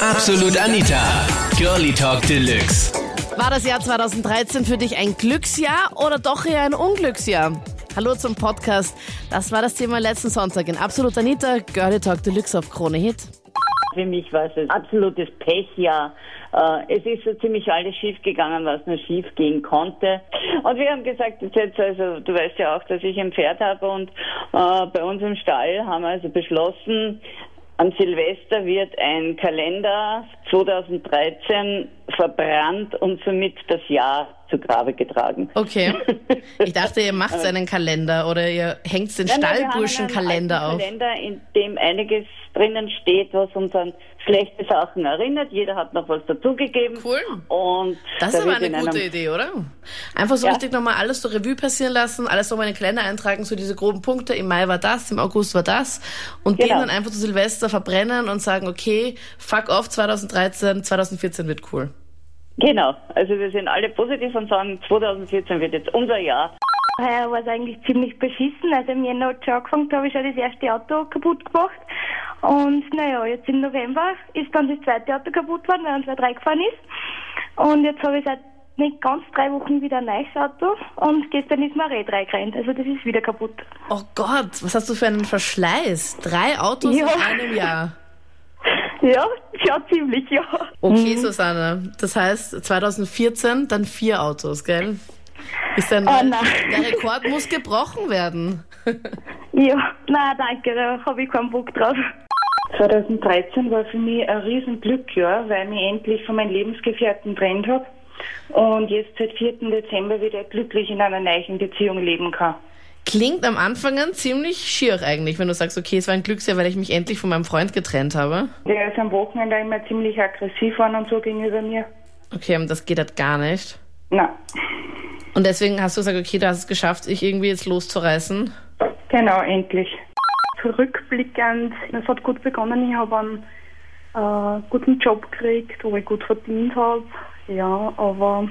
Absolut Anita. Girlie Talk Deluxe. War das Jahr 2013 für dich ein Glücksjahr oder doch eher ein Unglücksjahr? Hallo zum Podcast. Das war das Thema letzten Sonntag in Absolut Anita, Girlie Talk Deluxe auf Krone Hit. Für mich war es ein absolutes Pechjahr. Äh, es ist so ziemlich alles schief gegangen, was nur schief gehen konnte. Und wir haben gesagt, jetzt, also du weißt ja auch, dass ich ein Pferd habe und äh, bei uns im Stall haben wir also beschlossen, an Silvester wird ein Kalender 2013 verbrannt und somit das Jahr zu Grabe getragen. Okay. Ich dachte, ihr macht einen Kalender oder ihr hängt den Stallburschenkalender auf. Ein Kalender, in dem einiges drinnen steht, was uns an schlechte Sachen erinnert. Jeder hat noch was dazugegeben. Cool. Und das ist aber eine gute Idee, oder? Einfach so ja. richtig nochmal alles so Revue passieren lassen, alles nochmal in den Kalender eintragen, so diese groben Punkte. Im Mai war das, im August war das. Und genau. den dann einfach zu Silvester verbrennen und sagen, okay, fuck off 2013, 2014 wird cool. Genau, also wir sind alle positiv und sagen, 2014 wird jetzt unser Jahr. Heuer war es eigentlich ziemlich beschissen. Also im Jänner hat schon angefangen, da habe ich schon das erste Auto kaputt gemacht. Und naja, jetzt im November ist dann das zweite Auto kaputt worden, weil uns ein drei gefahren ist. Und jetzt habe ich seit nicht ganz drei Wochen wieder ein neues Auto und gestern ist mir ein Räder reingerannt. Also das ist wieder kaputt. Oh Gott, was hast du für einen Verschleiß? Drei Autos ja. in einem Jahr. Ja, ja, ziemlich, ja. Okay, mhm. Susanne. Das heißt 2014 dann vier Autos, gell? Ist der, oh, der Rekord muss gebrochen werden. ja, nein, danke, da habe ich keinen Bock drauf. 2013 war für mich ein Riesenglück, ja, weil ich mich endlich von meinem Lebensgefährten trennt habe und jetzt seit 4. Dezember wieder glücklich in einer neuen Beziehung leben kann. Klingt am Anfang an ziemlich schier eigentlich, wenn du sagst, okay, es war ein Glücksjahr, weil ich mich endlich von meinem Freund getrennt habe. Der ist am Wochenende immer ziemlich aggressiv war und so gegenüber mir. Okay, und das geht halt gar nicht. Nein. Und deswegen hast du gesagt, okay, du hast es geschafft, sich irgendwie jetzt loszureißen? Genau, endlich. Zurückblickend, es hat gut begonnen. Ich habe einen äh, guten Job gekriegt, wo ich gut verdient habe. Ja, aber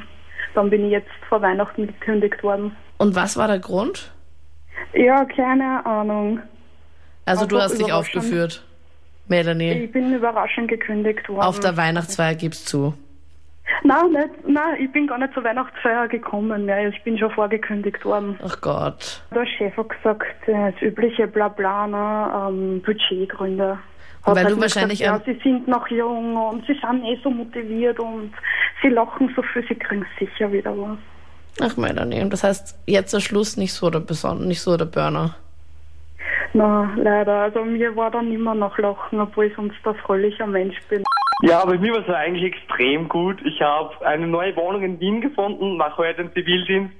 dann bin ich jetzt vor Weihnachten gekündigt worden. Und was war der Grund? Ja, keine Ahnung. Also du hast dich aufgeführt, Melanie? Ich bin überraschend gekündigt worden. Auf der Weihnachtsfeier gibst zu? Nein, nicht, nein, ich bin gar nicht zur Weihnachtsfeier gekommen. Ja, ich bin schon vorgekündigt worden. Ach Gott. Der Chef hat gesagt, das übliche Blabla, ne, ähm, Budgetgründe. Hat Weil halt du wahrscheinlich gesagt, ja, sie sind noch jung und sie sind eh so motiviert und sie lachen so viel, sie kriegen sicher wieder was. Ach Melanie, das heißt, jetzt der Schluss nicht so der Beson nicht so der Burner. Na, leider. Also mir war dann immer noch Lachen, obwohl ich sonst ein fröhlicher Mensch bin. Ja, aber mir war es eigentlich extrem gut. Ich habe eine neue Wohnung in Wien gefunden, mache heute den Zivildienst.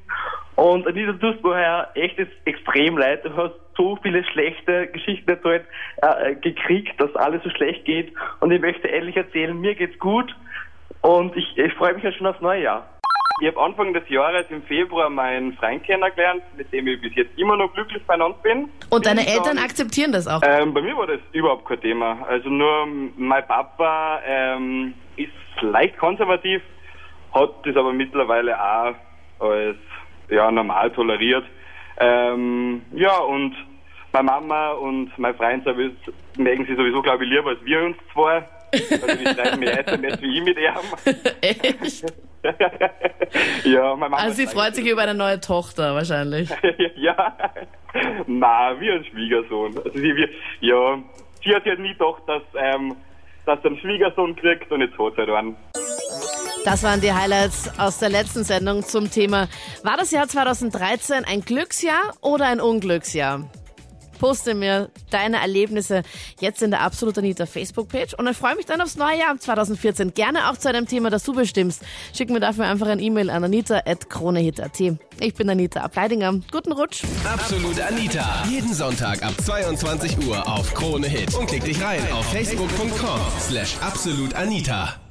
Und Anita, du hast vorher echt extrem leid. Du hast so viele schlechte Geschichten erzählt, äh, gekriegt, dass alles so schlecht geht. Und ich möchte ehrlich erzählen, mir geht's gut. Und ich, ich freue mich ja schon aufs neue Jahr. Ich habe Anfang des Jahres im Februar meinen Freund kennengelernt, mit dem ich bis jetzt immer noch glücklich beieinander bin. Und deine Eltern dann, akzeptieren das auch? Ähm, bei mir war das überhaupt kein Thema. Also nur mein Papa ähm, ist leicht konservativ, hat das aber mittlerweile auch als ja, normal toleriert. Ähm, ja, und meine Mama und mein Freund mögen sie sowieso, glaube ich, lieber als wir uns zwei. Also die schreiben mehr SMS wie ich mit ihm. Echt? ja, meine Mama also sie freut sich über eine neue Tochter wahrscheinlich. ja, na, wie ein Schwiegersohn. Also sie, wir, ja, sie hat ja nie gedacht, dass, ähm, dass sie einen Schwiegersohn kriegt und jetzt hat sie halt einen. Das waren die Highlights aus der letzten Sendung zum Thema, war das Jahr 2013 ein Glücksjahr oder ein Unglücksjahr? Poste mir deine Erlebnisse jetzt in der Absolut Anita Facebook-Page und ich freue mich dann aufs neue Jahr 2014. Gerne auch zu einem Thema, das du bestimmst. Schick mir dafür einfach ein E-Mail an anita.kronehit.at. Ich bin Anita Ableidinger. Guten Rutsch. Absolut Anita. Jeden Sonntag ab 22 Uhr auf Krone Hit. Und klick dich rein auf facebook.com slash absolutanita.